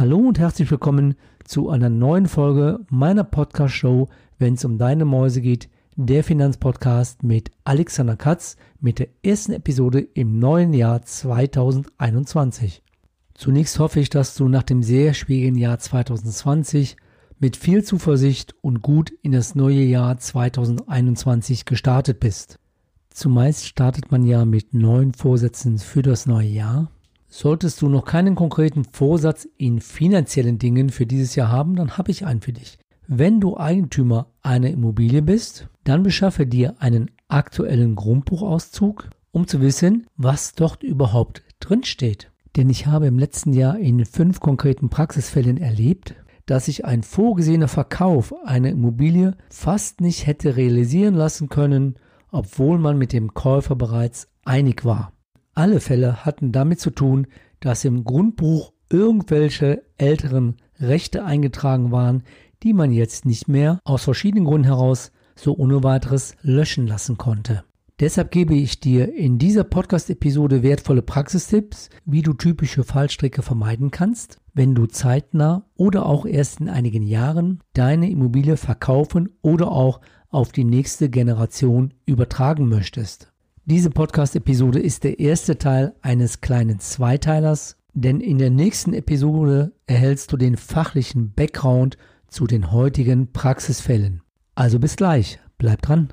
Hallo und herzlich willkommen zu einer neuen Folge meiner Podcast-Show, wenn es um deine Mäuse geht, der Finanzpodcast mit Alexander Katz mit der ersten Episode im neuen Jahr 2021. Zunächst hoffe ich, dass du nach dem sehr schwierigen Jahr 2020 mit viel Zuversicht und gut in das neue Jahr 2021 gestartet bist. Zumeist startet man ja mit neuen Vorsätzen für das neue Jahr Solltest du noch keinen konkreten Vorsatz in finanziellen Dingen für dieses Jahr haben, dann habe ich einen für dich. Wenn du Eigentümer einer Immobilie bist, dann beschaffe dir einen aktuellen Grundbuchauszug, um zu wissen, was dort überhaupt drinsteht. Denn ich habe im letzten Jahr in fünf konkreten Praxisfällen erlebt, dass sich ein vorgesehener Verkauf einer Immobilie fast nicht hätte realisieren lassen können, obwohl man mit dem Käufer bereits einig war. Alle Fälle hatten damit zu tun, dass im Grundbuch irgendwelche älteren Rechte eingetragen waren, die man jetzt nicht mehr aus verschiedenen Gründen heraus so ohne weiteres löschen lassen konnte. Deshalb gebe ich dir in dieser Podcast-Episode wertvolle Praxistipps, wie du typische Fallstricke vermeiden kannst, wenn du zeitnah oder auch erst in einigen Jahren deine Immobilie verkaufen oder auch auf die nächste Generation übertragen möchtest. Diese Podcast-Episode ist der erste Teil eines kleinen Zweiteilers, denn in der nächsten Episode erhältst du den fachlichen Background zu den heutigen Praxisfällen. Also bis gleich, bleib dran.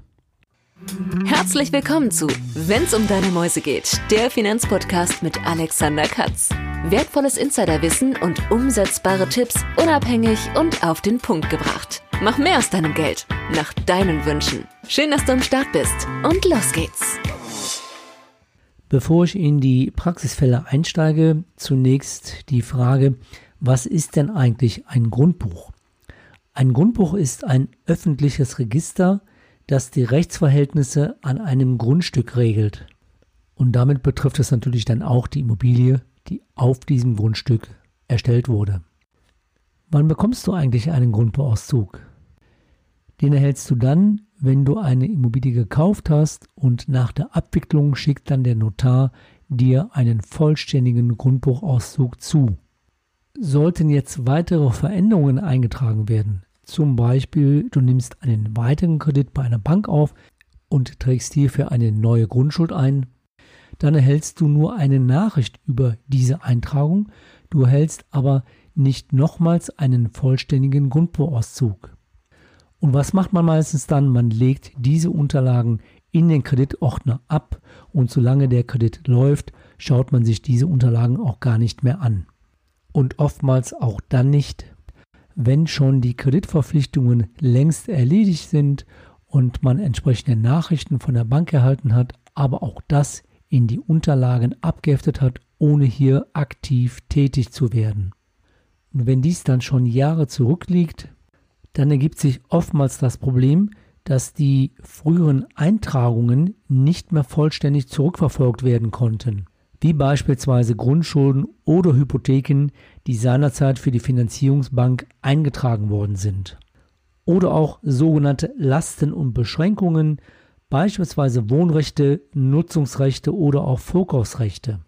Herzlich willkommen zu Wenn's um deine Mäuse geht, der Finanzpodcast mit Alexander Katz. Wertvolles Insiderwissen und umsetzbare Tipps unabhängig und auf den Punkt gebracht. Mach mehr aus deinem Geld, nach deinen Wünschen. Schön, dass du am Start bist und los geht's. Bevor ich in die Praxisfälle einsteige, zunächst die Frage, was ist denn eigentlich ein Grundbuch? Ein Grundbuch ist ein öffentliches Register, das die Rechtsverhältnisse an einem Grundstück regelt. Und damit betrifft es natürlich dann auch die Immobilie, die auf diesem Grundstück erstellt wurde. Wann bekommst du eigentlich einen Grundbuchauszug? Den erhältst du dann, wenn du eine Immobilie gekauft hast und nach der Abwicklung schickt dann der Notar dir einen vollständigen Grundbuchauszug zu. Sollten jetzt weitere Veränderungen eingetragen werden, zum Beispiel du nimmst einen weiteren Kredit bei einer Bank auf und trägst hierfür eine neue Grundschuld ein, dann erhältst du nur eine Nachricht über diese Eintragung, du erhältst aber nicht nochmals einen vollständigen Grundbuchauszug. Und was macht man meistens dann? Man legt diese Unterlagen in den Kreditordner ab und solange der Kredit läuft, schaut man sich diese Unterlagen auch gar nicht mehr an. Und oftmals auch dann nicht, wenn schon die Kreditverpflichtungen längst erledigt sind und man entsprechende Nachrichten von der Bank erhalten hat, aber auch das in die Unterlagen abgeheftet hat, ohne hier aktiv tätig zu werden. Und wenn dies dann schon Jahre zurückliegt, dann ergibt sich oftmals das Problem, dass die früheren Eintragungen nicht mehr vollständig zurückverfolgt werden konnten, wie beispielsweise Grundschulden oder Hypotheken, die seinerzeit für die Finanzierungsbank eingetragen worden sind. Oder auch sogenannte Lasten und Beschränkungen, beispielsweise Wohnrechte, Nutzungsrechte oder auch Vorkaufsrechte.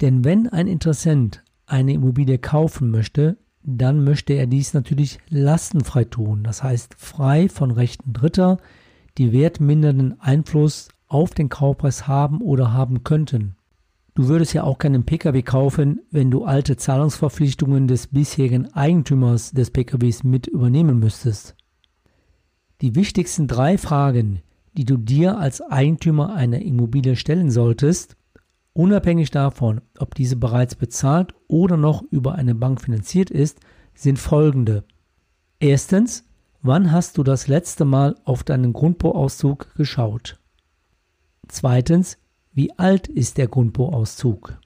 Denn wenn ein Interessent eine Immobilie kaufen möchte, dann möchte er dies natürlich lastenfrei tun, das heißt frei von Rechten Dritter, die wertmindernden Einfluss auf den Kaufpreis haben oder haben könnten. Du würdest ja auch keinen Pkw kaufen, wenn du alte Zahlungsverpflichtungen des bisherigen Eigentümers des Pkws mit übernehmen müsstest. Die wichtigsten drei Fragen, die du dir als Eigentümer einer Immobilie stellen solltest, Unabhängig davon, ob diese bereits bezahlt oder noch über eine Bank finanziert ist, sind folgende. Erstens, wann hast du das letzte Mal auf deinen Grundbuchauszug geschaut? Zweitens, wie alt ist der Grundbuchauszug?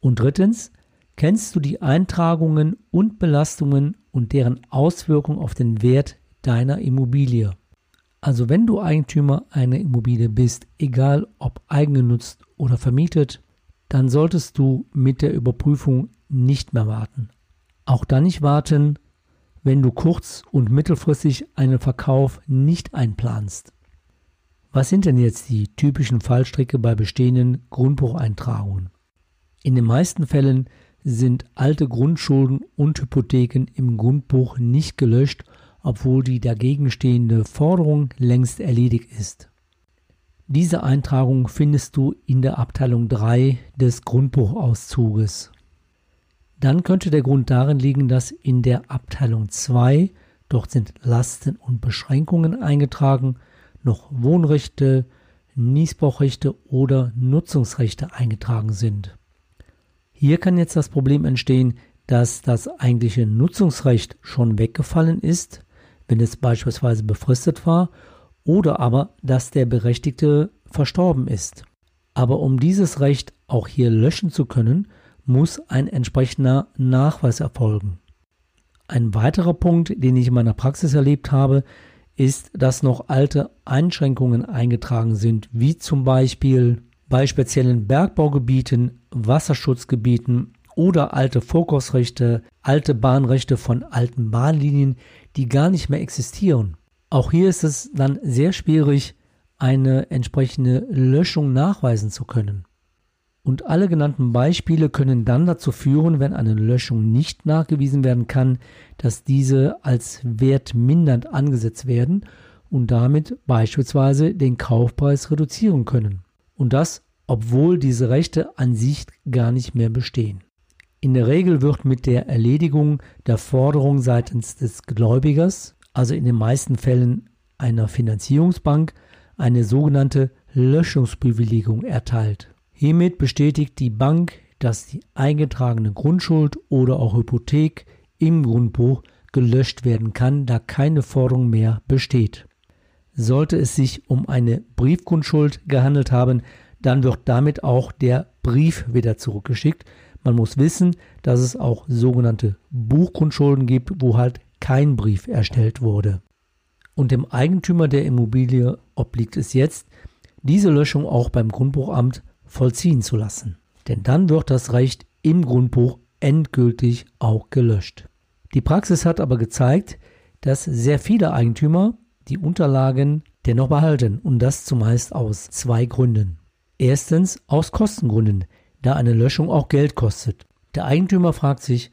Und drittens, kennst du die Eintragungen und Belastungen und deren Auswirkungen auf den Wert deiner Immobilie? Also wenn du Eigentümer einer Immobilie bist, egal ob eigengenutzt oder vermietet, dann solltest du mit der Überprüfung nicht mehr warten. Auch dann nicht warten, wenn du kurz- und mittelfristig einen Verkauf nicht einplanst. Was sind denn jetzt die typischen Fallstricke bei bestehenden Grundbucheintragungen? In den meisten Fällen sind alte Grundschulden und Hypotheken im Grundbuch nicht gelöscht, obwohl die dagegenstehende Forderung längst erledigt ist. Diese Eintragung findest du in der Abteilung 3 des Grundbuchauszuges. Dann könnte der Grund darin liegen, dass in der Abteilung 2, dort sind Lasten und Beschränkungen eingetragen, noch Wohnrechte, Niesbrauchrechte oder Nutzungsrechte eingetragen sind. Hier kann jetzt das Problem entstehen, dass das eigentliche Nutzungsrecht schon weggefallen ist, wenn es beispielsweise befristet war, oder aber, dass der Berechtigte verstorben ist. Aber um dieses Recht auch hier löschen zu können, muss ein entsprechender Nachweis erfolgen. Ein weiterer Punkt, den ich in meiner Praxis erlebt habe, ist, dass noch alte Einschränkungen eingetragen sind, wie zum Beispiel bei speziellen Bergbaugebieten, Wasserschutzgebieten oder alte Vorkaufsrechte, alte Bahnrechte von alten Bahnlinien, die gar nicht mehr existieren. Auch hier ist es dann sehr schwierig, eine entsprechende Löschung nachweisen zu können. Und alle genannten Beispiele können dann dazu führen, wenn eine Löschung nicht nachgewiesen werden kann, dass diese als wertmindernd angesetzt werden und damit beispielsweise den Kaufpreis reduzieren können. Und das, obwohl diese Rechte an sich gar nicht mehr bestehen. In der Regel wird mit der Erledigung der Forderung seitens des Gläubigers, also in den meisten Fällen einer Finanzierungsbank, eine sogenannte Löschungsbewilligung erteilt. Hiermit bestätigt die Bank, dass die eingetragene Grundschuld oder auch Hypothek im Grundbuch gelöscht werden kann, da keine Forderung mehr besteht. Sollte es sich um eine Briefgrundschuld gehandelt haben, dann wird damit auch der Brief wieder zurückgeschickt. Man muss wissen, dass es auch sogenannte Buchgrundschulden gibt, wo halt kein Brief erstellt wurde. Und dem Eigentümer der Immobilie obliegt es jetzt, diese Löschung auch beim Grundbuchamt vollziehen zu lassen. Denn dann wird das Recht im Grundbuch endgültig auch gelöscht. Die Praxis hat aber gezeigt, dass sehr viele Eigentümer die Unterlagen dennoch behalten und das zumeist aus zwei Gründen. Erstens aus Kostengründen, da eine Löschung auch Geld kostet. Der Eigentümer fragt sich,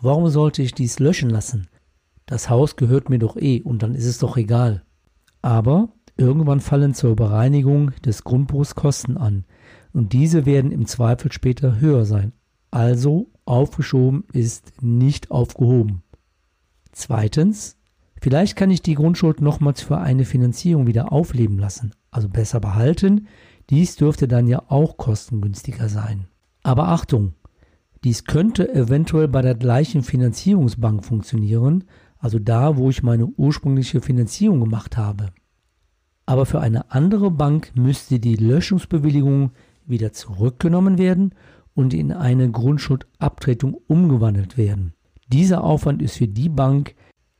warum sollte ich dies löschen lassen? Das Haus gehört mir doch eh und dann ist es doch egal. Aber irgendwann fallen zur Bereinigung des Grundbuchs Kosten an, und diese werden im Zweifel später höher sein. Also aufgeschoben ist nicht aufgehoben. Zweitens, vielleicht kann ich die Grundschuld nochmals für eine Finanzierung wieder aufleben lassen, also besser behalten. Dies dürfte dann ja auch kostengünstiger sein. Aber Achtung, dies könnte eventuell bei der gleichen Finanzierungsbank funktionieren, also da, wo ich meine ursprüngliche Finanzierung gemacht habe. Aber für eine andere Bank müsste die Löschungsbewilligung wieder zurückgenommen werden und in eine Grundschuldabtretung umgewandelt werden. Dieser Aufwand ist für die Bank,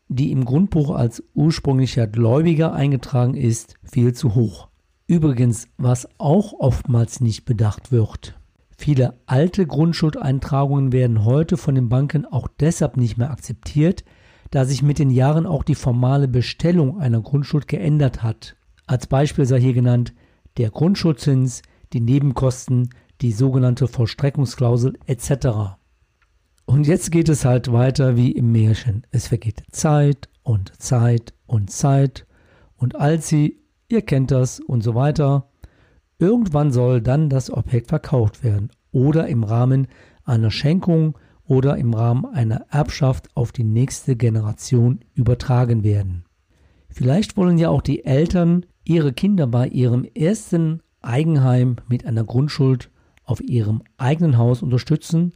die im Grundbuch als ursprünglicher Gläubiger eingetragen ist, viel zu hoch. Übrigens, was auch oftmals nicht bedacht wird. Viele alte Grundschuldeintragungen werden heute von den Banken auch deshalb nicht mehr akzeptiert, da sich mit den Jahren auch die formale Bestellung einer Grundschuld geändert hat. Als Beispiel sei hier genannt der Grundschuldzins, die Nebenkosten, die sogenannte Vollstreckungsklausel etc. Und jetzt geht es halt weiter wie im Märchen. Es vergeht Zeit und Zeit und Zeit und als sie, ihr kennt das und so weiter. Irgendwann soll dann das Objekt verkauft werden oder im Rahmen einer Schenkung oder im Rahmen einer Erbschaft auf die nächste Generation übertragen werden. Vielleicht wollen ja auch die Eltern ihre Kinder bei ihrem ersten Eigenheim mit einer Grundschuld auf ihrem eigenen Haus unterstützen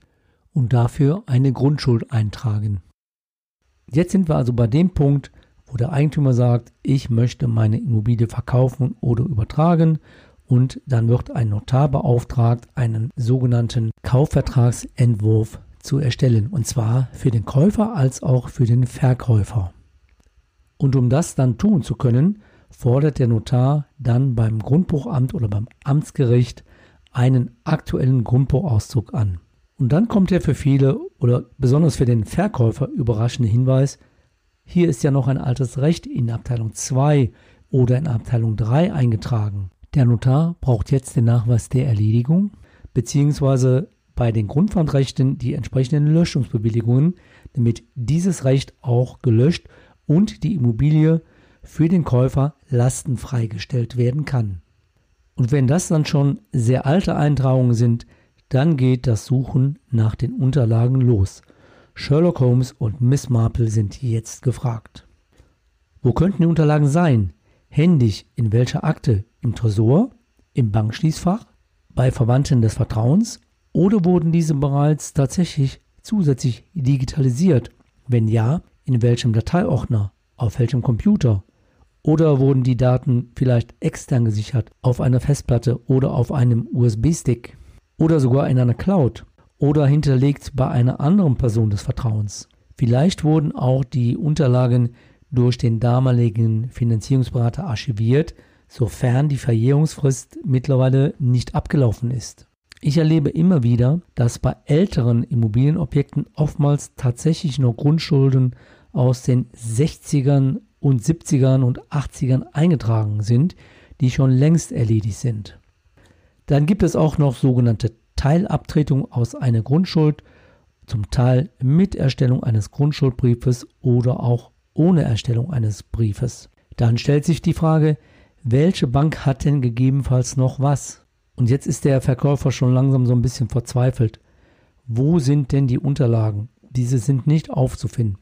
und dafür eine Grundschuld eintragen. Jetzt sind wir also bei dem Punkt, wo der Eigentümer sagt, ich möchte meine Immobilie verkaufen oder übertragen und dann wird ein Notar beauftragt, einen sogenannten Kaufvertragsentwurf zu erstellen und zwar für den Käufer als auch für den Verkäufer. Und um das dann tun zu können, fordert der Notar dann beim Grundbuchamt oder beim Amtsgericht einen aktuellen Grundbuchauszug an. Und dann kommt der für viele oder besonders für den Verkäufer überraschende Hinweis, hier ist ja noch ein altes Recht in Abteilung 2 oder in Abteilung 3 eingetragen. Der Notar braucht jetzt den Nachweis der Erledigung, beziehungsweise bei den Grundpfandrechten die entsprechenden Löschungsbewilligungen, damit dieses Recht auch gelöscht und die Immobilie für den Käufer lastenfrei gestellt werden kann. Und wenn das dann schon sehr alte Eintragungen sind, dann geht das Suchen nach den Unterlagen los. Sherlock Holmes und Miss Marple sind jetzt gefragt. Wo könnten die Unterlagen sein? Händig in welcher Akte? Im Tresor? Im Bankschließfach? Bei Verwandten des Vertrauens? Oder wurden diese bereits tatsächlich zusätzlich digitalisiert? Wenn ja, in welchem Dateiordner? Auf welchem Computer? Oder wurden die Daten vielleicht extern gesichert auf einer Festplatte oder auf einem USB-Stick? Oder sogar in einer Cloud? Oder hinterlegt bei einer anderen Person des Vertrauens? Vielleicht wurden auch die Unterlagen durch den damaligen Finanzierungsberater archiviert, sofern die Verjährungsfrist mittlerweile nicht abgelaufen ist. Ich erlebe immer wieder, dass bei älteren Immobilienobjekten oftmals tatsächlich noch Grundschulden aus den 60ern und 70ern und 80ern eingetragen sind, die schon längst erledigt sind. Dann gibt es auch noch sogenannte Teilabtretungen aus einer Grundschuld, zum Teil mit Erstellung eines Grundschuldbriefes oder auch ohne Erstellung eines Briefes. Dann stellt sich die Frage, welche Bank hat denn gegebenenfalls noch was? Und jetzt ist der Verkäufer schon langsam so ein bisschen verzweifelt. Wo sind denn die Unterlagen? Diese sind nicht aufzufinden.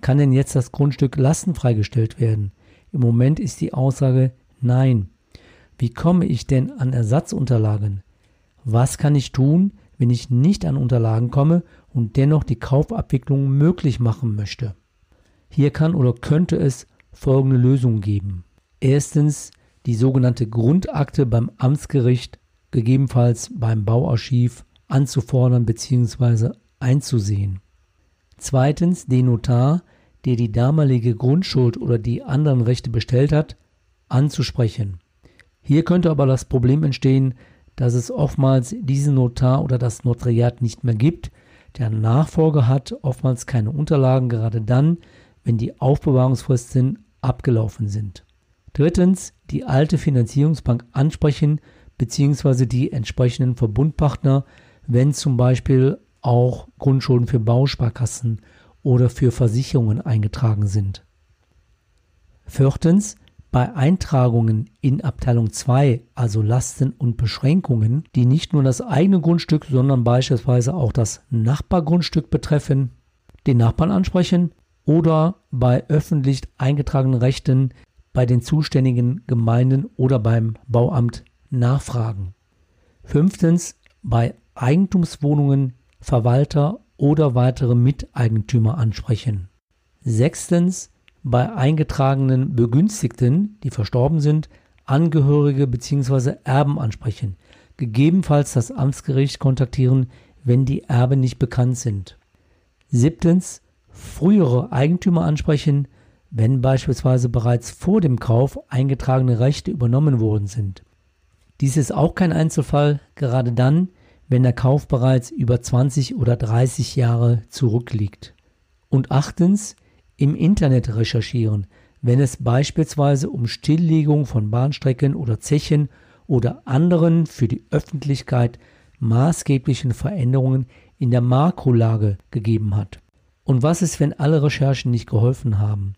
Kann denn jetzt das Grundstück lastenfrei gestellt werden? Im Moment ist die Aussage nein. Wie komme ich denn an Ersatzunterlagen? Was kann ich tun, wenn ich nicht an Unterlagen komme und dennoch die Kaufabwicklung möglich machen möchte? Hier kann oder könnte es folgende Lösungen geben. Erstens die sogenannte Grundakte beim Amtsgericht gegebenenfalls beim Bauarchiv anzufordern bzw. einzusehen. Zweitens den Notar, der die damalige Grundschuld oder die anderen Rechte bestellt hat, anzusprechen. Hier könnte aber das Problem entstehen, dass es oftmals diesen Notar oder das Notariat nicht mehr gibt. Der Nachfolger hat oftmals keine Unterlagen, gerade dann, wenn die Aufbewahrungsfristen abgelaufen sind. Drittens, die alte Finanzierungsbank ansprechen beziehungsweise die entsprechenden Verbundpartner, wenn zum Beispiel auch Grundschulden für Bausparkassen oder für Versicherungen eingetragen sind. Viertens, bei Eintragungen in Abteilung 2, also Lasten und Beschränkungen, die nicht nur das eigene Grundstück, sondern beispielsweise auch das Nachbargrundstück betreffen, den Nachbarn ansprechen oder bei öffentlich eingetragenen Rechten bei den zuständigen Gemeinden oder beim Bauamt nachfragen. Fünftens, bei Eigentumswohnungen Verwalter oder weitere Miteigentümer ansprechen. Sechstens, bei eingetragenen Begünstigten, die verstorben sind, Angehörige bzw. Erben ansprechen, gegebenenfalls das Amtsgericht kontaktieren, wenn die Erben nicht bekannt sind. Siebtens, frühere Eigentümer ansprechen, wenn beispielsweise bereits vor dem Kauf eingetragene Rechte übernommen worden sind. Dies ist auch kein Einzelfall, gerade dann, wenn der Kauf bereits über 20 oder 30 Jahre zurückliegt. Und achtens, im Internet recherchieren, wenn es beispielsweise um Stilllegung von Bahnstrecken oder Zechen oder anderen für die Öffentlichkeit maßgeblichen Veränderungen in der Makrolage gegeben hat. Und was ist, wenn alle Recherchen nicht geholfen haben?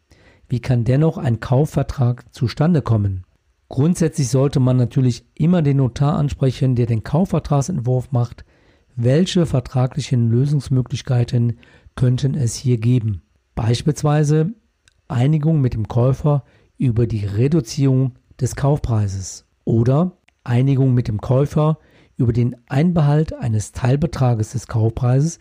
Wie kann dennoch ein Kaufvertrag zustande kommen? Grundsätzlich sollte man natürlich immer den Notar ansprechen, der den Kaufvertragsentwurf macht. Welche vertraglichen Lösungsmöglichkeiten könnten es hier geben? Beispielsweise Einigung mit dem Käufer über die Reduzierung des Kaufpreises oder Einigung mit dem Käufer über den Einbehalt eines Teilbetrages des Kaufpreises,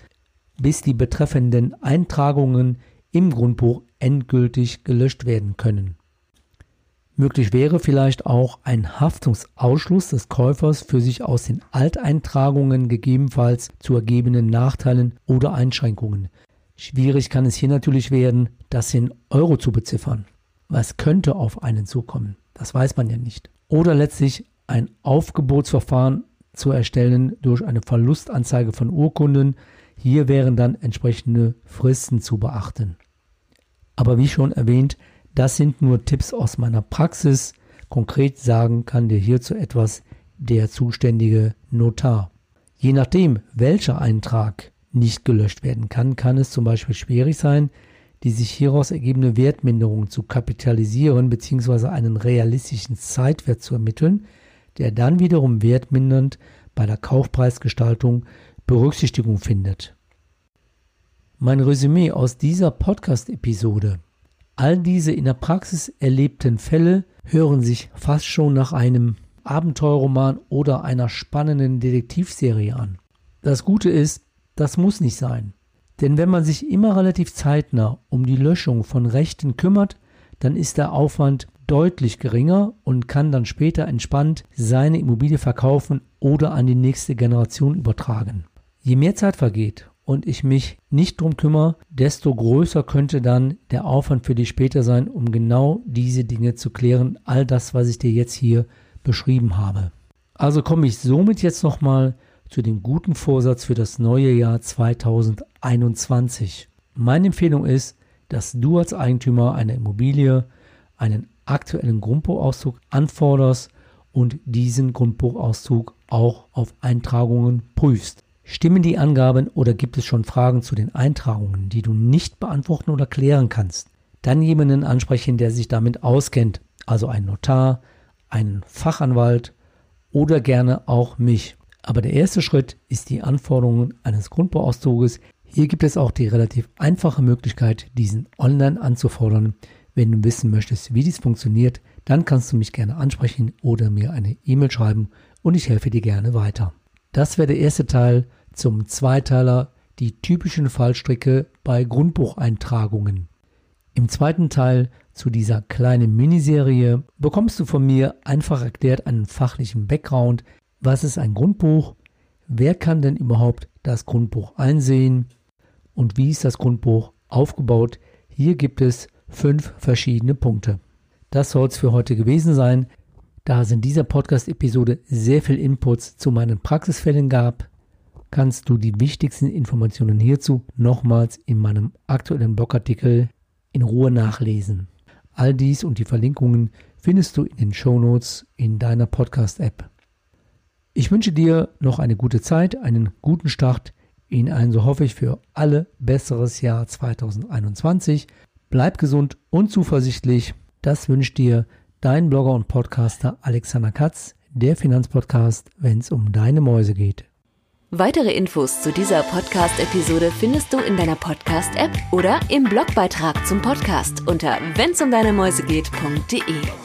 bis die betreffenden Eintragungen im Grundbuch endgültig gelöscht werden können. Möglich wäre vielleicht auch ein Haftungsausschluss des Käufers für sich aus den Alteintragungen gegebenenfalls zu ergebenen Nachteilen oder Einschränkungen. Schwierig kann es hier natürlich werden, das in Euro zu beziffern. Was könnte auf einen zukommen? Das weiß man ja nicht. Oder letztlich ein Aufgebotsverfahren zu erstellen durch eine Verlustanzeige von Urkunden. Hier wären dann entsprechende Fristen zu beachten. Aber wie schon erwähnt, das sind nur Tipps aus meiner Praxis. Konkret sagen kann dir hierzu etwas der zuständige Notar. Je nachdem, welcher Eintrag nicht gelöscht werden kann, kann es zum Beispiel schwierig sein, die sich hieraus ergebende Wertminderung zu kapitalisieren bzw. einen realistischen Zeitwert zu ermitteln, der dann wiederum wertmindernd bei der Kaufpreisgestaltung Berücksichtigung findet. Mein Resümee aus dieser Podcast-Episode. All diese in der Praxis erlebten Fälle hören sich fast schon nach einem Abenteuerroman oder einer spannenden Detektivserie an. Das Gute ist, das muss nicht sein. Denn wenn man sich immer relativ zeitnah um die Löschung von Rechten kümmert, dann ist der Aufwand deutlich geringer und kann dann später entspannt seine Immobilie verkaufen oder an die nächste Generation übertragen. Je mehr Zeit vergeht und ich mich nicht drum kümmere, desto größer könnte dann der Aufwand für dich später sein, um genau diese Dinge zu klären. All das, was ich dir jetzt hier beschrieben habe. Also komme ich somit jetzt nochmal zu dem guten Vorsatz für das neue Jahr 2021. Meine Empfehlung ist, dass du als Eigentümer einer Immobilie einen aktuellen Grundbuchauszug anforderst und diesen Grundbuchauszug auch auf Eintragungen prüfst. Stimmen die Angaben oder gibt es schon Fragen zu den Eintragungen, die du nicht beantworten oder klären kannst? Dann jemanden ansprechen, der sich damit auskennt, also einen Notar, einen Fachanwalt oder gerne auch mich. Aber der erste Schritt ist die Anforderungen eines Grundbauauszuges. Hier gibt es auch die relativ einfache Möglichkeit, diesen online anzufordern. Wenn du wissen möchtest, wie dies funktioniert, dann kannst du mich gerne ansprechen oder mir eine E-Mail schreiben und ich helfe dir gerne weiter. Das wäre der erste Teil zum Zweiteiler, die typischen Fallstricke bei Grundbucheintragungen. Im zweiten Teil zu dieser kleinen Miniserie bekommst du von mir einfach erklärt einen fachlichen Background, was ist ein Grundbuch, wer kann denn überhaupt das Grundbuch einsehen und wie ist das Grundbuch aufgebaut. Hier gibt es fünf verschiedene Punkte. Das soll es für heute gewesen sein. Da es in dieser Podcast-Episode sehr viel Inputs zu meinen Praxisfällen gab, kannst du die wichtigsten Informationen hierzu nochmals in meinem aktuellen Blogartikel in Ruhe nachlesen. All dies und die Verlinkungen findest du in den Shownotes in deiner Podcast-App. Ich wünsche dir noch eine gute Zeit, einen guten Start in ein, so hoffe ich, für alle besseres Jahr 2021. Bleib gesund und zuversichtlich. Das wünscht dir dein Blogger und Podcaster Alexander Katz, der Finanzpodcast, wenn es um deine Mäuse geht. Weitere Infos zu dieser Podcast-Episode findest du in deiner Podcast-App oder im Blogbeitrag zum Podcast unter wennsumdeinemäusegeht.de.